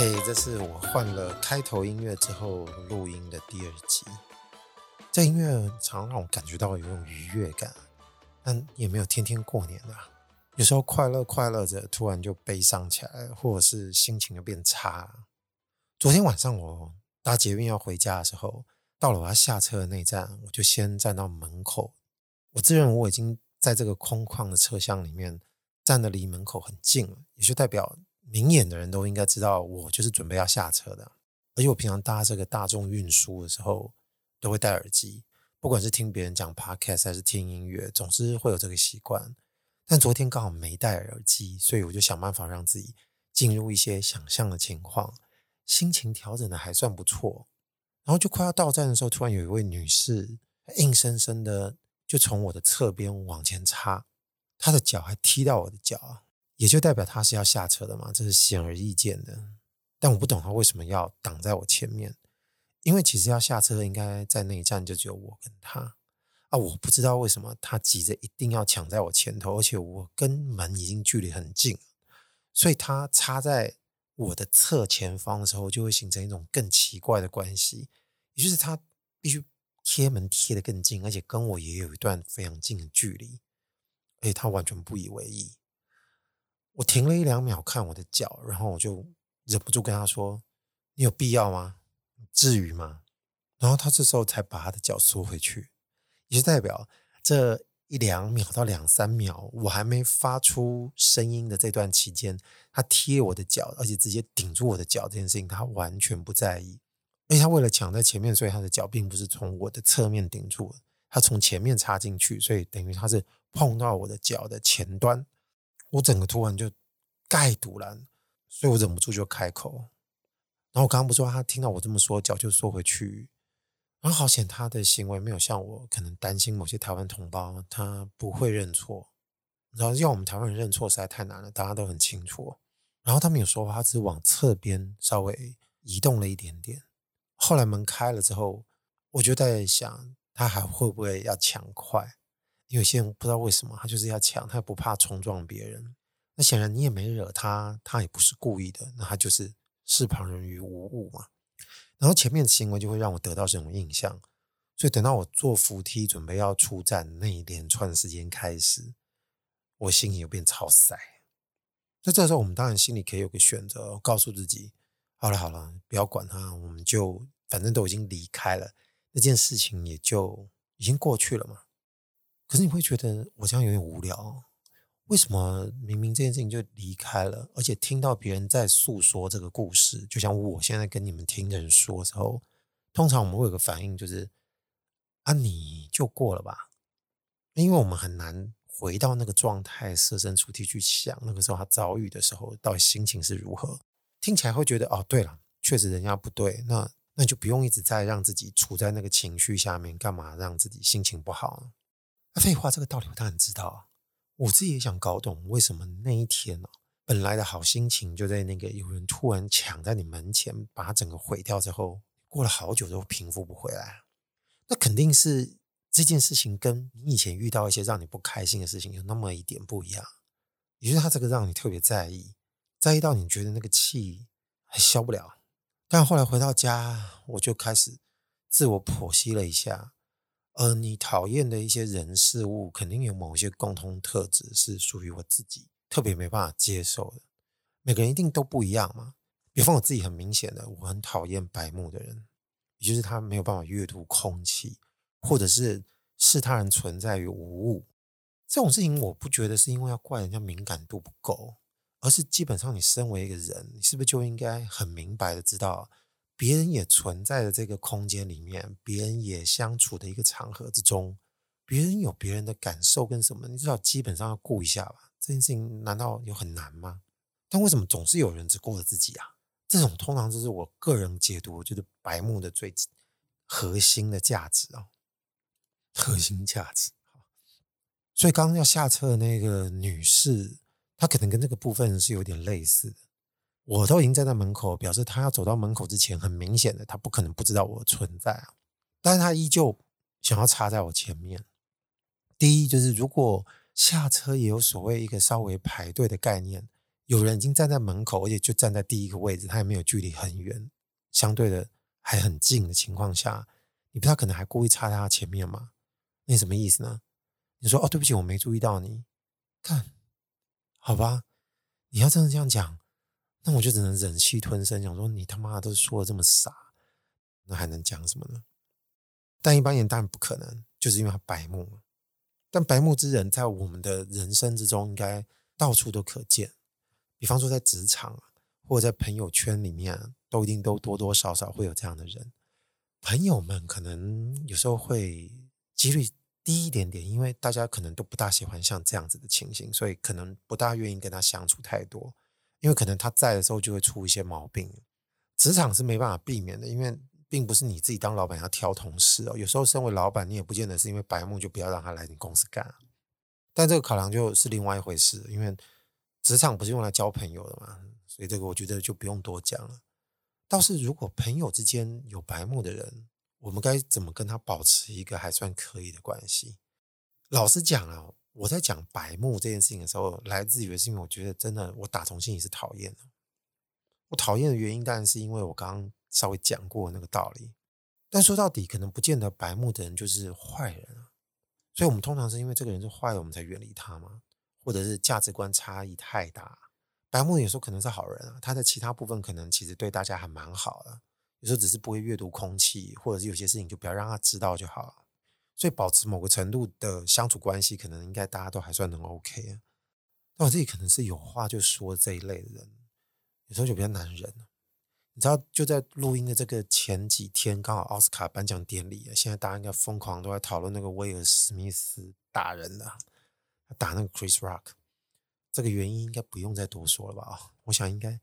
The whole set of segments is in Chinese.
嘿这是我换了开头音乐之后录音的第二集。这音乐常让我感觉到有一种愉悦感，但也没有天天过年啊。有时候快乐快乐着，突然就悲伤起来，或者是心情就变差。昨天晚上我搭捷运要回家的时候，到了我要下车的那站，我就先站到门口。我自认我已经在这个空旷的车厢里面站得离门口很近了，也就代表。明眼的人都应该知道，我就是准备要下车的。而且我平常搭这个大众运输的时候，都会戴耳机，不管是听别人讲 podcast 还是听音乐，总是会有这个习惯。但昨天刚好没戴耳机，所以我就想办法让自己进入一些想象的情况，心情调整的还算不错。然后就快要到站的时候，突然有一位女士硬生生的就从我的侧边往前插，她的脚还踢到我的脚啊。也就代表他是要下车的嘛，这是显而易见的。但我不懂他为什么要挡在我前面，因为其实要下车应该在那一站就只有我跟他啊，我不知道为什么他急着一定要抢在我前头，而且我跟门已经距离很近，所以他插在我的侧前方的时候，就会形成一种更奇怪的关系，也就是他必须贴门贴得更近，而且跟我也有一段非常近的距离，而且他完全不以为意。我停了一两秒看我的脚，然后我就忍不住跟他说：“你有必要吗？至于吗？”然后他这时候才把他的脚缩回去，也就代表这一两秒到两三秒我还没发出声音的这段期间，他贴我的脚，而且直接顶住我的脚这件事情，他完全不在意。而且他为了抢在前面，所以他的脚并不是从我的侧面顶住，他从前面插进去，所以等于他是碰到我的脚的前端。我整个突然就盖堵了，所以我忍不住就开口。然后我刚刚不说，他听到我这么说，脚就缩回去。然后好险，他的行为没有像我可能担心某些台湾同胞，他不会认错。然后要我们台湾人认错实在太难了，大家都很清楚。然后他没有说话，他只往侧边稍微移动了一点点。后来门开了之后，我就在想，他还会不会要抢快？有些人不知道为什么，他就是要抢，他不怕冲撞别人。那显然你也没惹他，他也不是故意的，那他就是视旁人于无物嘛。然后前面的行为就会让我得到这种印象，所以等到我坐扶梯准备要出站那一连串时间开始，我心里又变超塞。那这时候我们当然心里可以有个选择，告诉自己：好了好了，不要管他，我们就反正都已经离开了，那件事情也就已经过去了嘛。可是你会觉得我这样有点无聊，为什么明明这件事情就离开了，而且听到别人在诉说这个故事，就像我现在跟你们听的人说的时候，通常我们会有个反应就是啊，你就过了吧，因为我们很难回到那个状态，设身处地去想那个时候他遭遇的时候到底心情是如何，听起来会觉得哦，对了，确实人家不对，那那就不用一直在让自己处在那个情绪下面，干嘛让自己心情不好呢？那废话，这个道理我当然知道啊。我自己也想搞懂，为什么那一天呢，本来的好心情就在那个有人突然抢在你门前，把整个毁掉之后，过了好久都平复不回来。那肯定是这件事情跟你以前遇到一些让你不开心的事情有那么一点不一样，也就是他这个让你特别在意，在意到你觉得那个气还消不了。但后来回到家，我就开始自我剖析了一下。呃，你讨厌的一些人事物，肯定有某些共同特质是属于我自己特别没办法接受的。每个人一定都不一样嘛。比方我自己很明显的，我很讨厌白目的人，也就是他没有办法阅读空气，或者是视他人存在于无物。这种事情，我不觉得是因为要怪人家敏感度不够，而是基本上你身为一个人，你是不是就应该很明白的知道？别人也存在的这个空间里面，别人也相处的一个场合之中，别人有别人的感受跟什么，你至少基本上要顾一下吧。这件事情难道有很难吗？但为什么总是有人只顾着自己啊？这种通常就是我个人解读，就是白目的最核心的价值啊，核心价值。所以刚刚要下车的那个女士，她可能跟这个部分是有点类似的。我都已经站在门口，表示他要走到门口之前，很明显的，他不可能不知道我的存在啊。但是他依旧想要插在我前面。第一，就是如果下车也有所谓一个稍微排队的概念，有人已经站在门口，而且就站在第一个位置，他也没有距离很远，相对的还很近的情况下，你不知道可能还故意插在他前面吗？那什么意思呢？你说哦，对不起，我没注意到你。看，好吧，你要真的这样讲，那我就只能忍气吞声，讲说你他妈都说的这么傻，那还能讲什么呢？但一般人当然不可能，就是因为他白目。但白目之人在我们的人生之中，应该到处都可见。比方说，在职场或者在朋友圈里面，都一定都多多少少会有这样的人。朋友们可能有时候会几率低一点点，因为大家可能都不大喜欢像这样子的情形，所以可能不大愿意跟他相处太多。因为可能他在的时候就会出一些毛病。职场是没办法避免的，因为并不是你自己当老板要挑同事哦。有时候身为老板，你也不见得是因为白目就不要让他来你公司干。但这个考量就是另外一回事，因为。职场不是用来交朋友的嘛，所以这个我觉得就不用多讲了。倒是如果朋友之间有白目的人，我们该怎么跟他保持一个还算可以的关系？老实讲啊，我在讲白目这件事情的时候，来自于是因为我觉得真的，我打从心里是讨厌的。我讨厌的原因当然是因为我刚刚稍微讲过那个道理。但说到底，可能不见得白目的人就是坏人啊。所以我们通常是因为这个人是坏的，我们才远离他嘛。或者是价值观差异太大，白目有时候可能是好人啊，他的其他部分可能其实对大家还蛮好的，有时候只是不会阅读空气，或者是有些事情就不要让他知道就好了。所以保持某个程度的相处关系，可能应该大家都还算能 OK 啊。但我自己可能是有话就说这一类的人，有时候就比较难忍。你知道，就在录音的这个前几天，刚好奥斯卡颁奖典礼啊，现在大家应该疯狂都在讨论那个威尔史密斯打人的。打那个 Chris Rock，这个原因应该不用再多说了吧？我想应该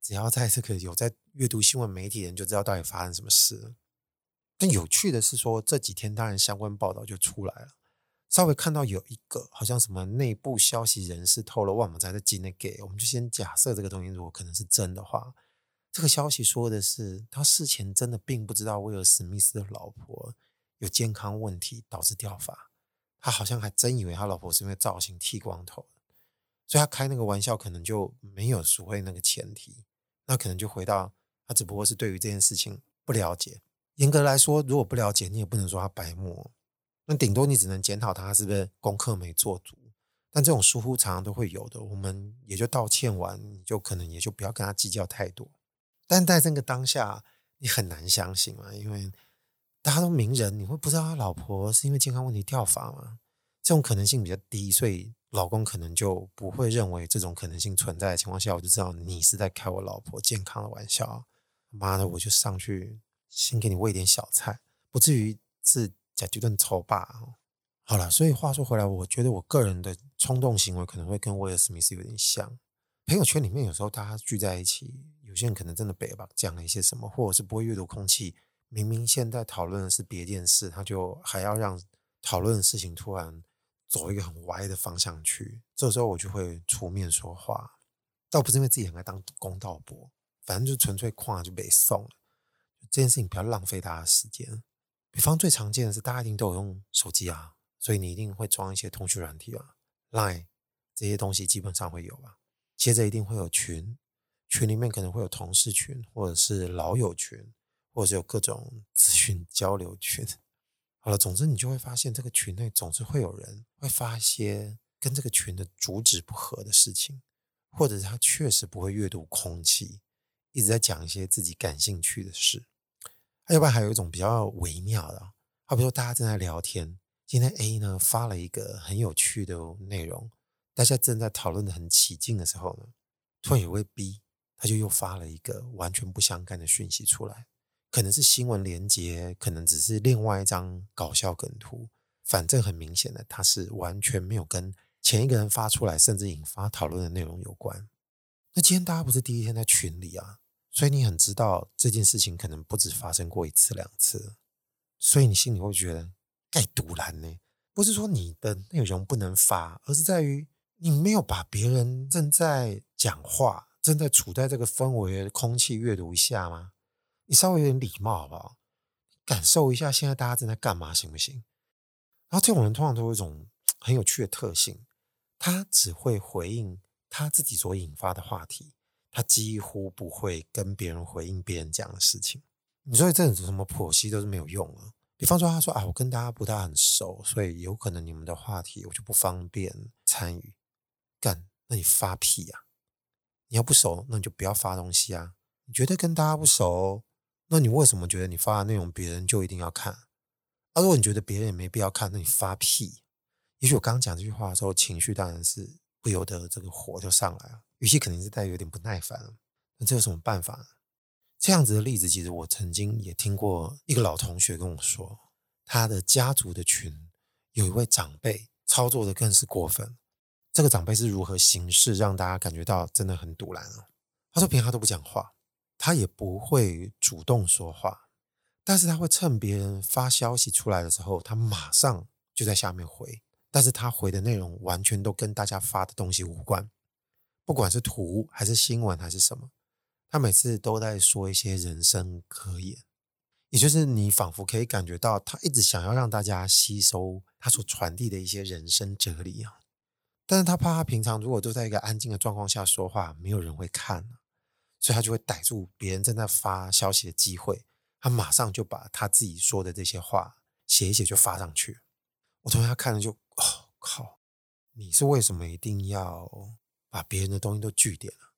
只要在这个有在阅读新闻媒体的人就知道到底发生什么事了。但有趣的是说，这几天当然相关报道就出来了，稍微看到有一个好像什么内部消息人士透露，我们在这境内给，我们就先假设这个东西如果可能是真的话，这个消息说的是他事前真的并不知道威尔史密斯的老婆有健康问题导致掉发。他好像还真以为他老婆是因为造型剃光头，所以他开那个玩笑可能就没有所谓那个前提，那可能就回到他只不过是对于这件事情不了解。严格来说，如果不了解，你也不能说他白目，那顶多你只能检讨他是不是功课没做足。但这种疏忽常常都会有的，我们也就道歉完，就可能也就不要跟他计较太多。但在这个当下，你很难相信啊，因为。大家都名人，你会不知道他老婆是因为健康问题掉发吗？这种可能性比较低，所以老公可能就不会认为这种可能性存在的情况下，我就知道你是在开我老婆健康的玩笑。妈的，我就上去先给你喂点小菜，不至于是假绝顿丑霸。好了，所以话说回来，我觉得我个人的冲动行为可能会跟威尔史密斯有点像。朋友圈里面有时候大家聚在一起，有些人可能真的北吧，讲了一些什么，或者是不会阅读空气。明明现在讨论的是别件事，他就还要让讨论的事情突然走一个很歪的方向去。这时候我就会出面说话，倒不是因为自己很爱当公道伯，反正就纯粹旷就被送了。这件事情不要浪费大家的时间。比方最常见的是，大家一定都有用手机啊，所以你一定会装一些通讯软体啊，Line 这些东西基本上会有吧。接着一定会有群，群里面可能会有同事群或者是老友群。或者是有各种资讯交流群，好了，总之你就会发现这个群内总是会有人会发一些跟这个群的主旨不合的事情，或者是他确实不会阅读空气，一直在讲一些自己感兴趣的事。要不然还有一种比较微妙的，好比说大家正在聊天，今天 A 呢发了一个很有趣的内容，大家正在讨论的很起劲的时候呢，突然有位 B 他就又发了一个完全不相干的讯息出来。可能是新闻连接，可能只是另外一张搞笑梗图，反正很明显的，他是完全没有跟前一个人发出来，甚至引发讨论的内容有关。那今天大家不是第一天在群里啊，所以你很知道这件事情可能不止发生过一次两次，所以你心里会觉得该赌烂呢。不是说你的内容不能发，而是在于你没有把别人正在讲话、正在处在这个氛围的空气阅读一下吗？你稍微有点礼貌好不好？感受一下现在大家正在干嘛，行不行？然后这种人通常都有一种很有趣的特性，他只会回应他自己所引发的话题，他几乎不会跟别人回应别人讲的事情。你说这种什么剖析都是没有用的。比方说，他说啊，我跟大家不大很熟，所以有可能你们的话题我就不方便参与。干，那你发屁呀？你要不熟，那你就不要发东西啊。你觉得跟大家不熟，那你为什么觉得你发的内容别人就一定要看？啊，如果你觉得别人也没必要看，那你发屁。也许我刚讲这句话的时候，情绪当然是不由得这个火就上来了，语气肯定是带有点不耐烦。那这有什么办法呢？这样子的例子，其实我曾经也听过一个老同学跟我说，他的家族的群有一位长辈操作的更是过分。这个长辈是如何行事，让大家感觉到真的很赌烂啊？他说平常都不讲话，他也不会主动说话，但是他会趁别人发消息出来的时候，他马上就在下面回，但是他回的内容完全都跟大家发的东西无关，不管是图还是新闻还是什么。他每次都在说一些人生格言，也就是你仿佛可以感觉到他一直想要让大家吸收他所传递的一些人生哲理啊。但是他怕他平常如果都在一个安静的状况下说话，没有人会看，所以他就会逮住别人正在发消息的机会，他马上就把他自己说的这些话写一写就发上去。我同学看了就，哦靠，你是为什么一定要把别人的东西都据点了？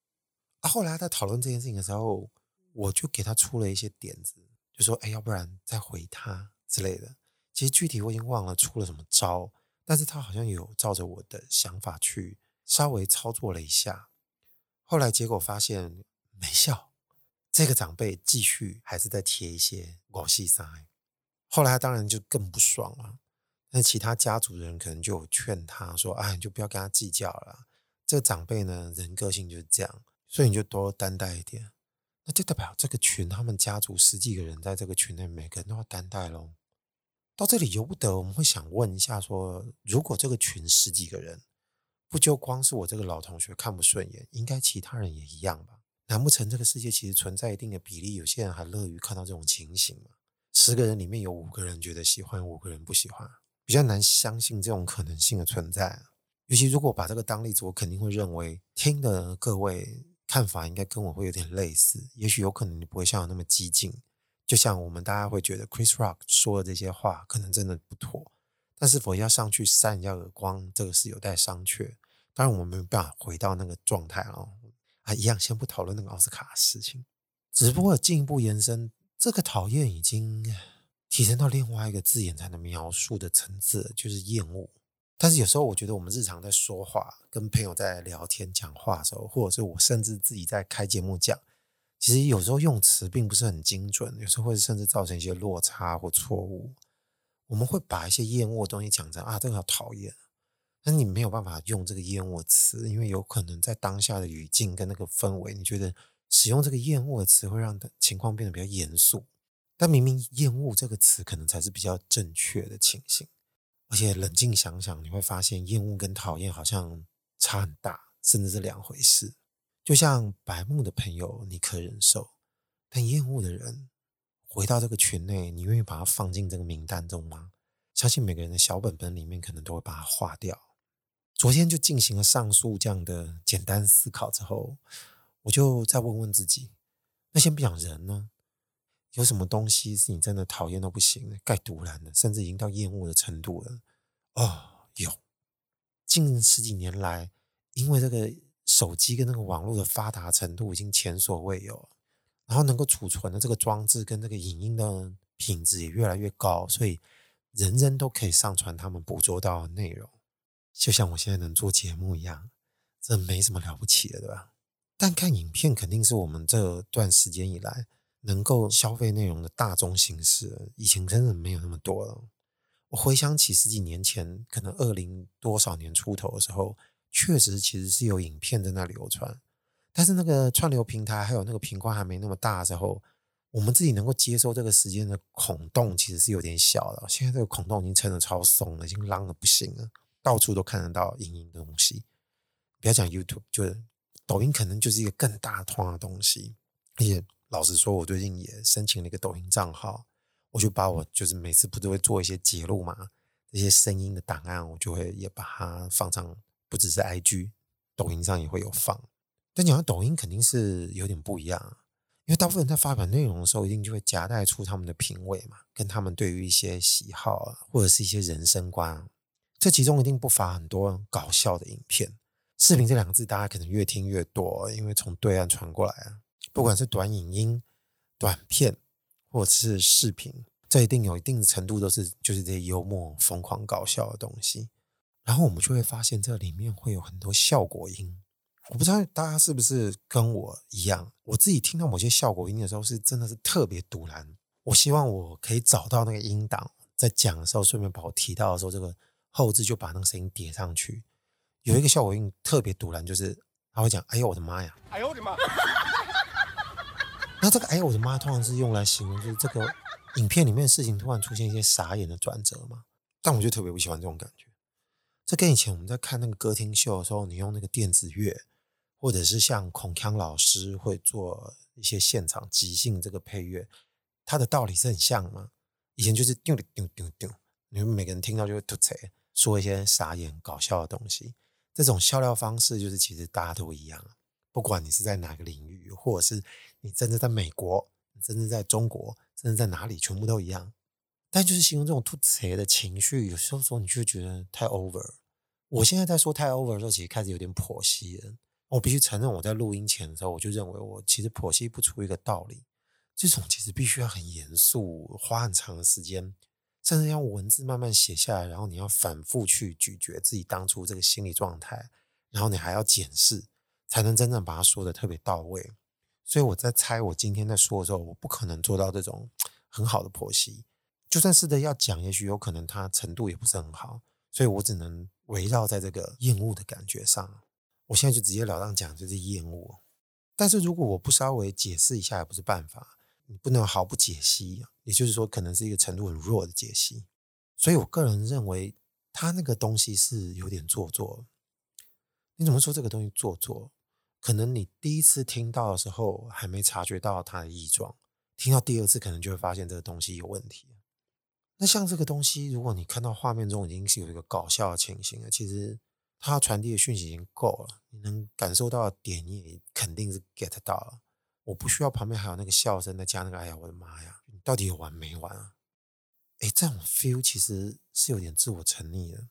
啊，后来在讨论这件事情的时候，我就给他出了一些点子，就说：“哎，要不然再回他之类的。”其实具体我已经忘了出了什么招，但是他好像有照着我的想法去稍微操作了一下。后来结果发现没效，这个长辈继续还是在贴一些狗屁塞。后来他当然就更不爽了，那其他家族的人可能就有劝他说：“哎，你就不要跟他计较了。”这个长辈呢，人个性就是这样。所以你就多担待一点，那就代表这个群他们家族十几个人在这个群内，每个人都要担待喽。到这里由不得我们会想问一下说，如果这个群十几个人，不就光是我这个老同学看不顺眼，应该其他人也一样吧？难不成这个世界其实存在一定的比例，有些人还乐于看到这种情形吗？十个人里面有五个人觉得喜欢，五个人不喜欢，比较难相信这种可能性的存在。尤其如果把这个当例子，我肯定会认为听的各位。看法应该跟我会有点类似，也许有可能你不会像我那么激进，就像我们大家会觉得 Chris Rock 说的这些话可能真的不妥，但是否要上去扇人家耳光，这个是有待商榷。当然我们没办法回到那个状态哦，啊，一样先不讨论那个奥斯卡的事情，只不过进一步延伸，这个讨厌已经提升到另外一个字眼才能描述的层次，就是厌恶。但是有时候，我觉得我们日常在说话、跟朋友在聊天、讲话的时候，或者是我甚至自己在开节目讲，其实有时候用词并不是很精准，有时候会甚至造成一些落差或错误。我们会把一些厌恶的东西讲成啊，这个好讨厌，但你没有办法用这个厌恶词，因为有可能在当下的语境跟那个氛围，你觉得使用这个厌恶的词会让情况变得比较严肃，但明明厌恶这个词可能才是比较正确的情形。而且冷静想想，你会发现厌恶跟讨厌好像差很大，甚至是两回事。就像白目的朋友你可忍受，但厌恶的人回到这个群内，你愿意把他放进这个名单中吗？相信每个人的小本本里面可能都会把它划掉。昨天就进行了上述这样的简单思考之后，我就再问问自己：那先不讲人呢？有什么东西是你真的讨厌到不行的、该毒烂的，甚至已经到厌恶的程度了？哦，有。近十几年来，因为这个手机跟那个网络的发达程度已经前所未有，然后能够储存的这个装置跟这个影音的品质也越来越高，所以人人都可以上传他们捕捉到的内容，就像我现在能做节目一样，这没什么了不起的，对吧？但看影片肯定是我们这段时间以来。能够消费内容的大众形式，以前真的没有那么多了。我回想起十几年前，可能二零多少年出头的时候，确实其实是有影片在那流传。但是那个串流平台还有那个频宽还没那么大的时候，我们自己能够接受这个时间的孔洞其实是有点小的。现在这个孔洞已经撑得超松了，已经浪得不行了，到处都看得到影音的东西。不要讲 YouTube，就是抖音可能就是一个更大通的东西，而且。老实说，我最近也申请了一个抖音账号，我就把我就是每次不都会做一些节录嘛，这些声音的档案，我就会也把它放上，不只是 IG，抖音上也会有放。但讲到抖音，肯定是有点不一样，因为大部分人在发表内容的时候，一定就会夹带出他们的品味嘛，跟他们对于一些喜好啊，或者是一些人生观。这其中一定不乏很多搞笑的影片。视频这两个字，大家可能越听越多，因为从对岸传过来啊，不管是短影音、短片，或者是视频，这一定有一定的程度都是就是这些幽默、疯狂、搞笑的东西。然后我们就会发现，这里面会有很多效果音。我不知道大家是不是跟我一样，我自己听到某些效果音的时候，是真的是特别赌烂。我希望我可以找到那个音档，在讲的时候顺便把我提到的时候，这个后置就把那个声音叠上去。有一个效果音特别赌烂，就是他会讲：“哎呦我的妈呀！”哎呦我的妈！那这个“哎我的妈”通常是用来形容就是这个影片里面的事情突然出现一些傻眼的转折嘛。但我就特别不喜欢这种感觉。这跟以前我们在看那个歌厅秀的时候，你用那个电子乐。或者是像孔锵老师会做一些现场即兴这个配乐，它的道理是很像吗？以前就是丢丢丢丢，你们每个人听到就会吐槽，说一些傻眼搞笑的东西。这种笑料方式就是其实大家都一样，不管你是在哪个领域，或者是你真的在美国，甚至在中国，甚至在哪里，全部都一样。但就是形容这种吐槽的情绪，有时候说你就觉得太 over。我现在在说太 over 的时候，其实开始有点剖析了。我必须承认，我在录音前的时候，我就认为我其实剖析不出一个道理。这种其实必须要很严肃，花很长的时间，甚至用文字慢慢写下来，然后你要反复去咀嚼自己当初这个心理状态，然后你还要检视，才能真正把它说得特别到位。所以我在猜，我今天在说的时候，我不可能做到这种很好的剖析。就算是的要讲，也许有可能它程度也不是很好，所以我只能围绕在这个厌恶的感觉上。我现在就直截了当讲，就是厌恶。但是如果我不稍微解释一下，也不是办法。你不能毫不解析，也就是说，可能是一个程度很弱的解析。所以我个人认为，他那个东西是有点做作。你怎么说这个东西做作？可能你第一次听到的时候还没察觉到它的异状，听到第二次可能就会发现这个东西有问题。那像这个东西，如果你看到画面中已经是有一个搞笑的情形了，其实。它传递的讯息已经够了，你能感受到的点，你也肯定是 get 到了。我不需要旁边还有那个笑声，再加那个“哎呀，我的妈呀”，你到底有完没完啊？哎，这种 feel 其实是有点自我沉溺的。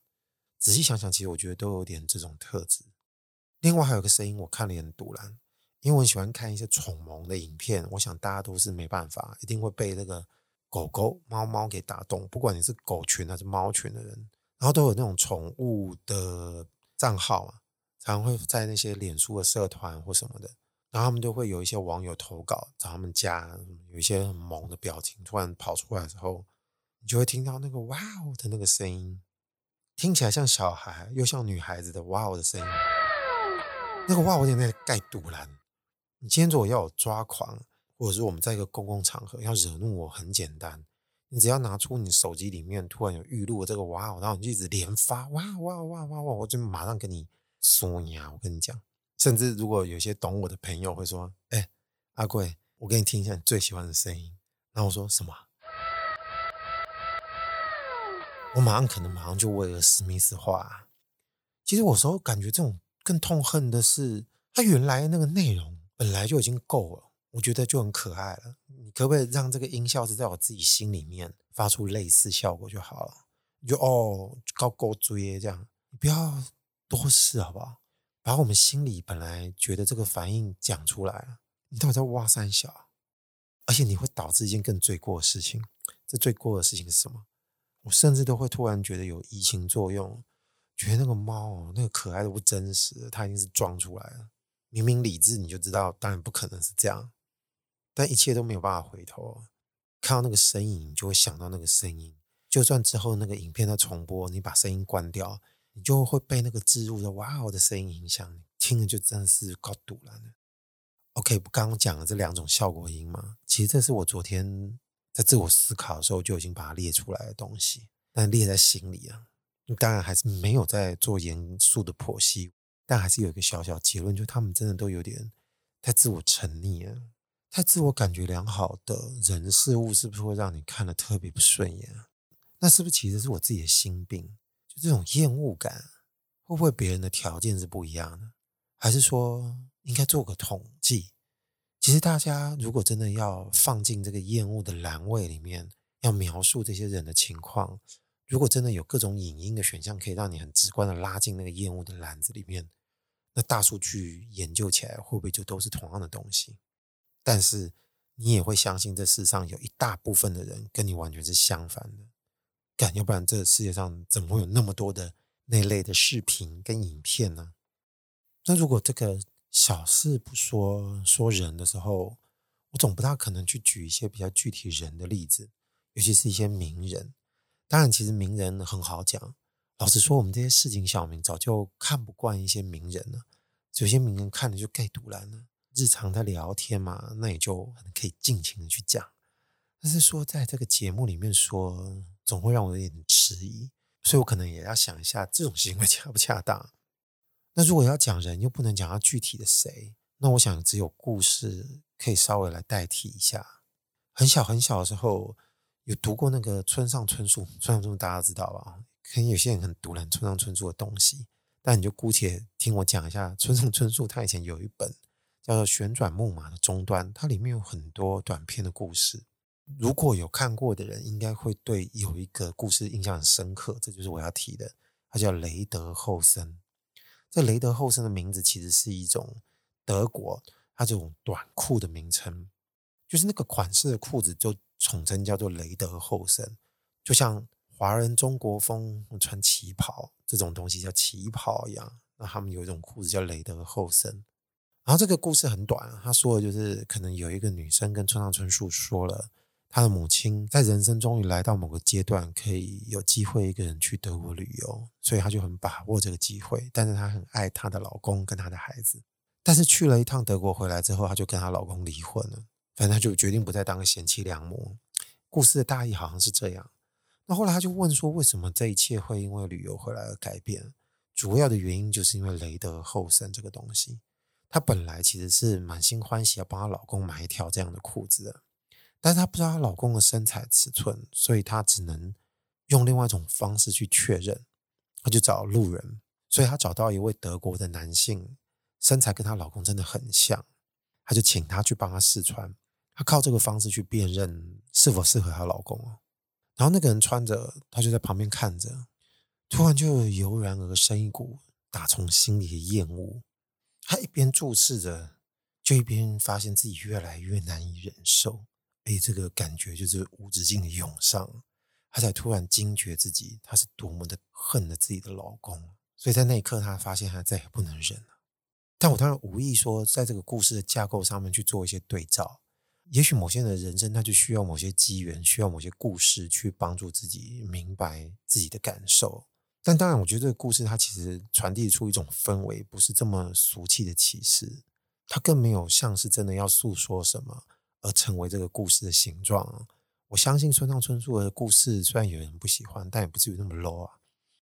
仔细想想，其实我觉得都有点这种特质。另外还有个声音，我看了也很赌烂，因为我很喜欢看一些宠萌的影片。我想大家都是没办法，一定会被那个狗狗、猫猫给打动。不管你是狗群还是猫群的人，然后都有那种宠物的。账号啊，常常会在那些脸书的社团或什么的，然后他们都会有一些网友投稿找他们家，有一些很萌的表情突然跑出来的时候，你就会听到那个“哇哦”的那个声音，听起来像小孩又像女孩子的“哇哦”的声音。那个“哇我”有点在盖堵拦。你今天如果要我抓狂，或者是我们在一个公共场合要惹怒我，很简单。你只要拿出你手机里面突然有预录的这个哇，然后你就一直连发哇哇哇哇哇，我就马上跟你说你啊，我跟你讲。甚至如果有些懂我的朋友会说：“哎，阿贵，我给你听一下你最喜欢的声音。”然后我说什么？我马上可能马上就为了史密斯话。其实我时候感觉这种更痛恨的是，他原来那个内容本来就已经够了，我觉得就很可爱了。你可不可以让这个音效是在我自己心里面发出类似效果就好了？你就哦，高高追这样，你不要多事好不好？把我们心里本来觉得这个反应讲出来了，你到底在挖三小？而且你会导致一件更罪过的事情。这罪过的事情是什么？我甚至都会突然觉得有移情作用，觉得那个猫那个可爱的不真实，它一定是装出来了。明明理智你就知道，当然不可能是这样。但一切都没有办法回头，看到那个身影，你就会想到那个声音。就算之后那个影片在重播，你把声音关掉，你就会被那个置入的“哇哦”的声音影响，听了就真的是够堵了。OK，不刚刚讲了这两种效果音吗？其实这是我昨天在自我思考的时候就已经把它列出来的东西，但列在心里啊。当然还是没有在做严肃的剖析，但还是有一个小小结论，就他们真的都有点太自我沉溺了。太自我感觉良好的人事物，是不是会让你看得特别不顺眼？那是不是其实是我自己的心病？就这种厌恶感，会不会别人的条件是不一样的？还是说应该做个统计？其实大家如果真的要放进这个厌恶的栏位里面，要描述这些人的情况，如果真的有各种影音的选项，可以让你很直观的拉进那个厌恶的篮子里面，那大数据研究起来会不会就都是同样的东西？但是你也会相信这世上有一大部分的人跟你完全是相反的。干，要不然这世界上怎么会有那么多的那类的视频跟影片呢？那如果这个小事不说，说人的时候，我总不大可能去举一些比较具体人的例子，尤其是一些名人。当然，其实名人很好讲。老实说，我们这些市井小民早就看不惯一些名人了。有些名人看了就盖赌烂了。日常在聊天嘛，那也就可以尽情的去讲。但是说在这个节目里面说，总会让我有点迟疑。所以我可能也要想一下，这种行为恰不恰当？那如果要讲人，又不能讲到具体的谁，那我想只有故事可以稍微来代替一下。很小很小的时候。有读过那个村上春树，村上春树大家知道吧？可能有些人很读了村上春树的东西，但你就姑且听我讲一下村上春树。他以前有一本叫做《旋转木马的终端》，它里面有很多短篇的故事。如果有看过的人，应该会对有一个故事印象很深刻。这就是我要提的，它叫雷德厚生。这雷德厚生的名字其实是一种德国它这种短裤的名称，就是那个款式的裤子就。统称叫做雷德厚身，就像华人中国风穿旗袍这种东西叫旗袍一样。那他们有一种裤子叫雷德厚身。然后这个故事很短，他说的就是可能有一个女生跟村上春树说了，她的母亲在人生终于来到某个阶段，可以有机会一个人去德国旅游，所以她就很把握这个机会。但是她很爱她的老公跟她的孩子，但是去了一趟德国回来之后，她就跟她老公离婚了。反正他就决定不再当个贤妻良母。故事的大意好像是这样。那后来他就问说，为什么这一切会因为旅游回来而改变？主要的原因就是因为雷德后生这个东西。她本来其实是满心欢喜要帮她老公买一条这样的裤子的，但是她不知道她老公的身材尺寸，所以她只能用另外一种方式去确认。她就找路人，所以她找到一位德国的男性，身材跟她老公真的很像，她就请他去帮她试穿。她靠这个方式去辨认是否适合她老公哦。然后那个人穿着，她就在旁边看着，突然就油然而生一股打从心里的厌恶。她一边注视着，就一边发现自己越来越难以忍受。哎，这个感觉就是无止境的涌上。她才突然惊觉自己，她是多么的恨了自己的老公。所以在那一刻，她发现她再也不能忍了。但我当然无意说，在这个故事的架构上面去做一些对照。也许某些人的人生，他就需要某些机缘，需要某些故事去帮助自己明白自己的感受。但当然，我觉得这个故事它其实传递出一种氛围，不是这么俗气的启示。它更没有像是真的要诉说什么而成为这个故事的形状。我相信村上春树的故事虽然有人不喜欢，但也不至于那么 low 啊。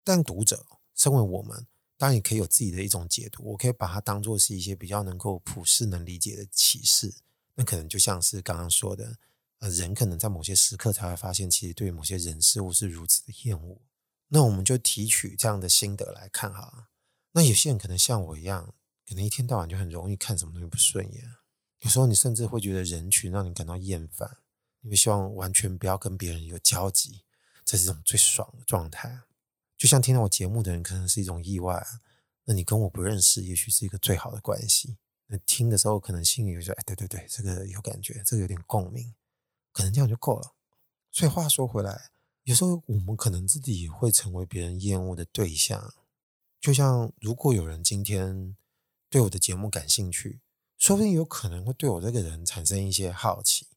但读者，身为我们，当然也可以有自己的一种解读。我可以把它当做是一些比较能够普世能理解的启示。那可能就像是刚刚说的，呃，人可能在某些时刻才会发现，其实对某些人事物是如此的厌恶。那我们就提取这样的心得来看哈。那有些人可能像我一样，可能一天到晚就很容易看什么东西不顺眼。有时候你甚至会觉得人群让你感到厌烦，你会希望完全不要跟别人有交集，这是一种最爽的状态。就像听到我节目的人，可能是一种意外。那你跟我不认识，也许是一个最好的关系。听的时候，可能心里就说：“哎，对对对，这个有感觉，这个有点共鸣，可能这样就够了。”所以话说回来，有时候我们可能自己会成为别人厌恶的对象。就像如果有人今天对我的节目感兴趣，说不定有可能会对我这个人产生一些好奇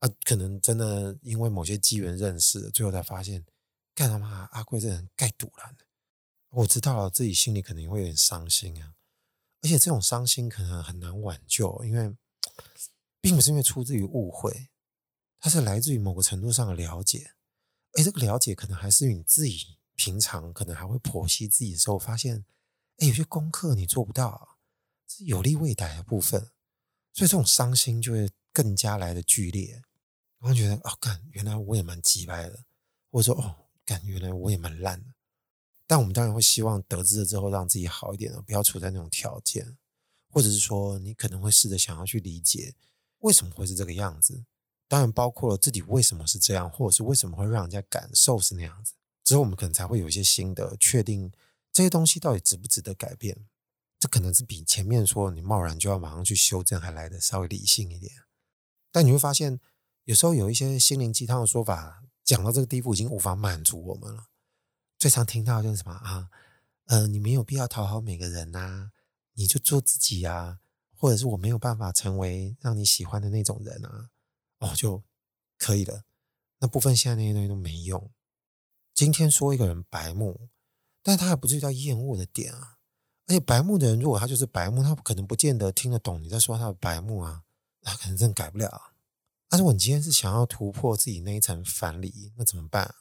啊。可能真的因为某些机缘认识，最后才发现，干他妈阿贵这人盖赌了。我知道，自己心里可能会有点伤心啊。而且这种伤心可能很难挽救，因为并不是因为出自于误会，它是来自于某个程度上的了解。哎，这个了解可能还是你自己平常可能还会剖析自己的时候，发现，哎，有些功课你做不到，是有利未逮的部分，所以这种伤心就会更加来的剧烈。然后觉得，哦，干，原来我也蛮急白的，或者说，哦，干，原来我也蛮烂的。但我们当然会希望得知了之后让自己好一点，不要处在那种条件。或者是说你可能会试着想要去理解为什么会是这个样子。当然，包括了自己为什么是这样，或者是为什么会让人家感受是那样子。之后我们可能才会有一些新的确定，这些东西到底值不值得改变。这可能是比前面说你贸然就要马上去修正还来得稍微理性一点。但你会发现，有时候有一些心灵鸡汤的说法讲到这个地步，已经无法满足我们了。最常听到就是什么啊？呃，你没有必要讨好每个人呐、啊，你就做自己啊，或者是我没有办法成为让你喜欢的那种人啊，哦，就可以了。那部分现在那些东西都没用。今天说一个人白目，但他还不至于到厌恶的点啊。而且白目的人，如果他就是白目，他可能不见得听得懂你在说他的白目啊，他可能真的改不了。但是我今天是想要突破自己那一层藩篱，那怎么办？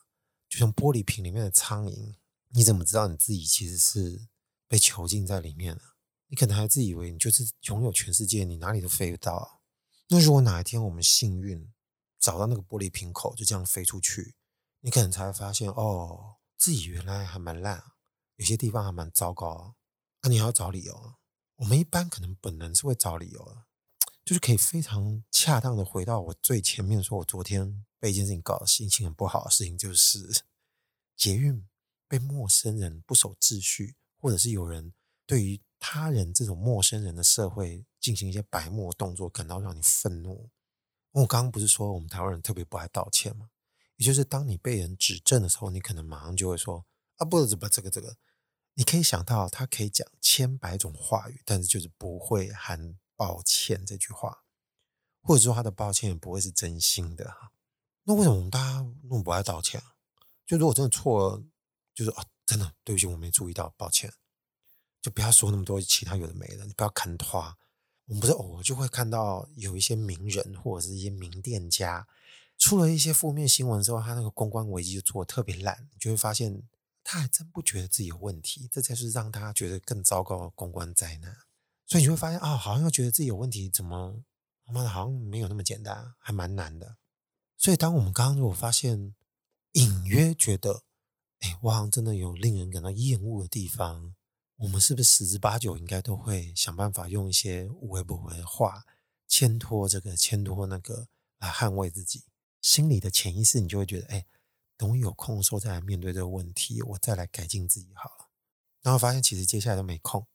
就像玻璃瓶里面的苍蝇。你怎么知道你自己其实是被囚禁在里面了？你可能还自以为你就是拥有全世界，你哪里都飞不到。那如果哪一天我们幸运找到那个玻璃瓶口，就这样飞出去，你可能才会发现哦，自己原来还蛮烂，有些地方还蛮糟糕。那你还要找理由啊？我们一般可能本能是会找理由的，就是可以非常恰当的回到我最前面说，我昨天被一件事情搞得心情很不好的事情，就是 捷运。被陌生人不守秩序，或者是有人对于他人这种陌生人的社会进行一些白目动作，感到让你愤怒。我刚刚不是说我们台湾人特别不爱道歉吗？也就是当你被人指正的时候，你可能马上就会说啊，不怎么这个这个。你可以想到他可以讲千百种话语，但是就是不会含抱歉这句话，或者说他的抱歉也不会是真心的哈。那为什么我们大家那么不爱道歉？就如果真的错了。就是啊，真的对不起，我没注意到，抱歉。就不要说那么多其他有的没的，你不要看花。我们不是偶尔就会看到有一些名人或者是一些名店家出了一些负面新闻之后，他那个公关危机就做得特别烂，你就会发现他还真不觉得自己有问题，这才是让他觉得更糟糕的公关灾难。所以你会发现啊，好像要觉得自己有问题，怎么他妈的好像没有那么简单，还蛮难的。所以当我们刚刚如果发现隐约觉得。哎，我好像真的有令人感到厌恶的地方。我们是不是十之八九应该都会想办法用一些无为不为的话，牵拖这个，牵拖那个，来捍卫自己心里的潜意识？你就会觉得，哎，等我有空的时候再来面对这个问题，我再来改进自己好了。然后发现其实接下来都没空，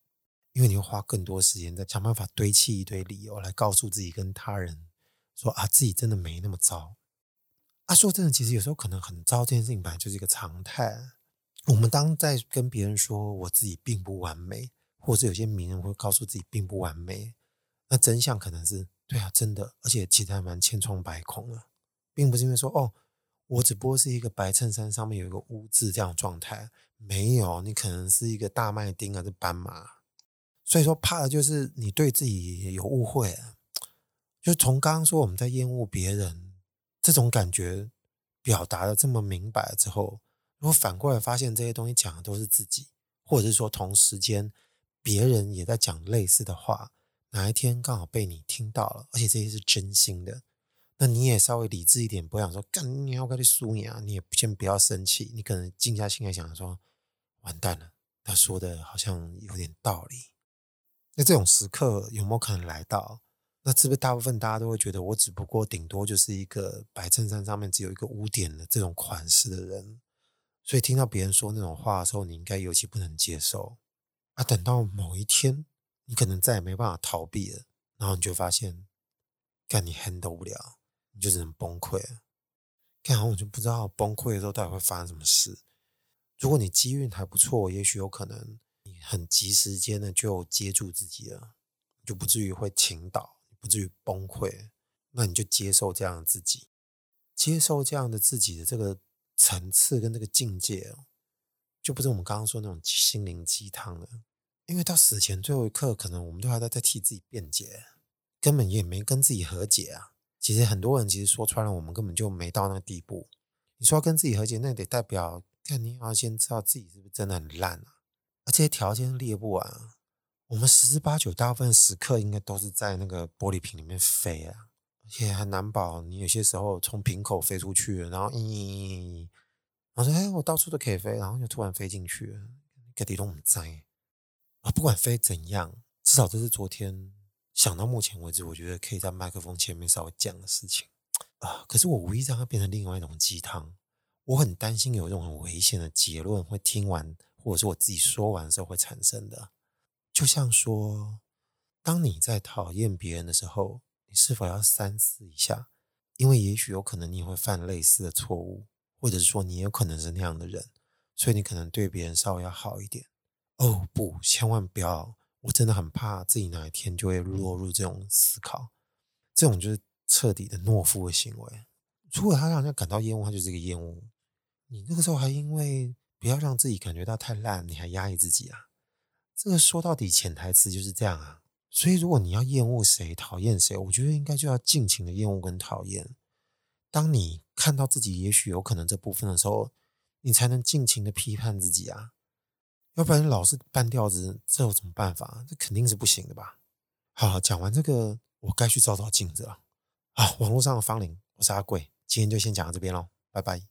因为你会花更多时间在想办法堆砌一堆理由来告诉自己跟他人说啊，自己真的没那么糟。啊、说：“真的，其实有时候可能很糟，这件事情本来就是一个常态。我们当在跟别人说我自己并不完美，或者有些名人会告诉自己并不完美，那真相可能是对啊，真的，而且其实还蛮千疮百孔的，并不是因为说哦，我只不过是一个白衬衫上面有一个污渍这样的状态，没有，你可能是一个大麦丁还是斑马。所以说，怕的就是你对自己有误会。就从刚刚说我们在厌恶别人。”这种感觉表达的这么明白了之后，如果反过来发现这些东西讲的都是自己，或者是说同时间别人也在讲类似的话，哪一天刚好被你听到了，而且这些是真心的，那你也稍微理智一点，不想说干你要跟你输你啊，你也先不要生气，你可能静下心来想说，完蛋了，他说的好像有点道理。那这种时刻有没有可能来到？那是不是大部分大家都会觉得我只不过顶多就是一个白衬衫上面只有一个污点的这种款式的人，所以听到别人说那种话的时候，你应该尤其不能接受。啊，等到某一天你可能再也没办法逃避了，然后你就发现，干你 handle 不了，你就只能崩溃了。干好我就不知道崩溃的时候到底会发生什么事。如果你机运还不错，也许有可能很及时间的就接住自己了，就不至于会倾倒。不至于崩溃，那你就接受这样的自己，接受这样的自己的这个层次跟这个境界哦，就不是我们刚刚说那种心灵鸡汤了。因为到死前最后一刻，可能我们都还在在替自己辩解，根本也没跟自己和解啊。其实很多人其实说穿了，我们根本就没到那个地步。你说要跟自己和解，那得代表，看你要先知道自己是不是真的很烂啊，这些条件列不完。我们十之八九，大部分时刻应该都是在那个玻璃瓶里面飞啊，而且还难保你有些时候从瓶口飞出去，然后咦，咦，然后说哎，我到处都可以飞，然后就突然飞进去了，个地都不在啊。不管飞怎样，至少这是昨天想到目前为止，我觉得可以在麦克风前面稍微讲的事情啊。可是我无意让它变成另外一种鸡汤，我很担心有一种很危险的结论会听完，或者是我自己说完的时候会产生的。就像说，当你在讨厌别人的时候，你是否要三思一下？因为也许有可能你会犯类似的错误，或者是说你有可能是那样的人，所以你可能对别人稍微要好一点。哦，不，千万不要！我真的很怕自己哪一天就会落入这种思考，这种就是彻底的懦夫的行为。如果他让人家感到厌恶，他就是一个厌恶。你那个时候还因为不要让自己感觉到太烂，你还压抑自己啊？这个说到底潜台词就是这样啊。所以，如果你要厌恶谁、讨厌谁，我觉得应该就要尽情的厌恶跟讨厌。当你看到自己也许有可能这部分的时候，你才能尽情的批判自己啊。要不然老是半吊子，这有什么办法？这肯定是不行的吧？好，讲完这个，我该去照照镜子了。好，网络上的芳邻，我是阿贵，今天就先讲到这边喽，拜拜。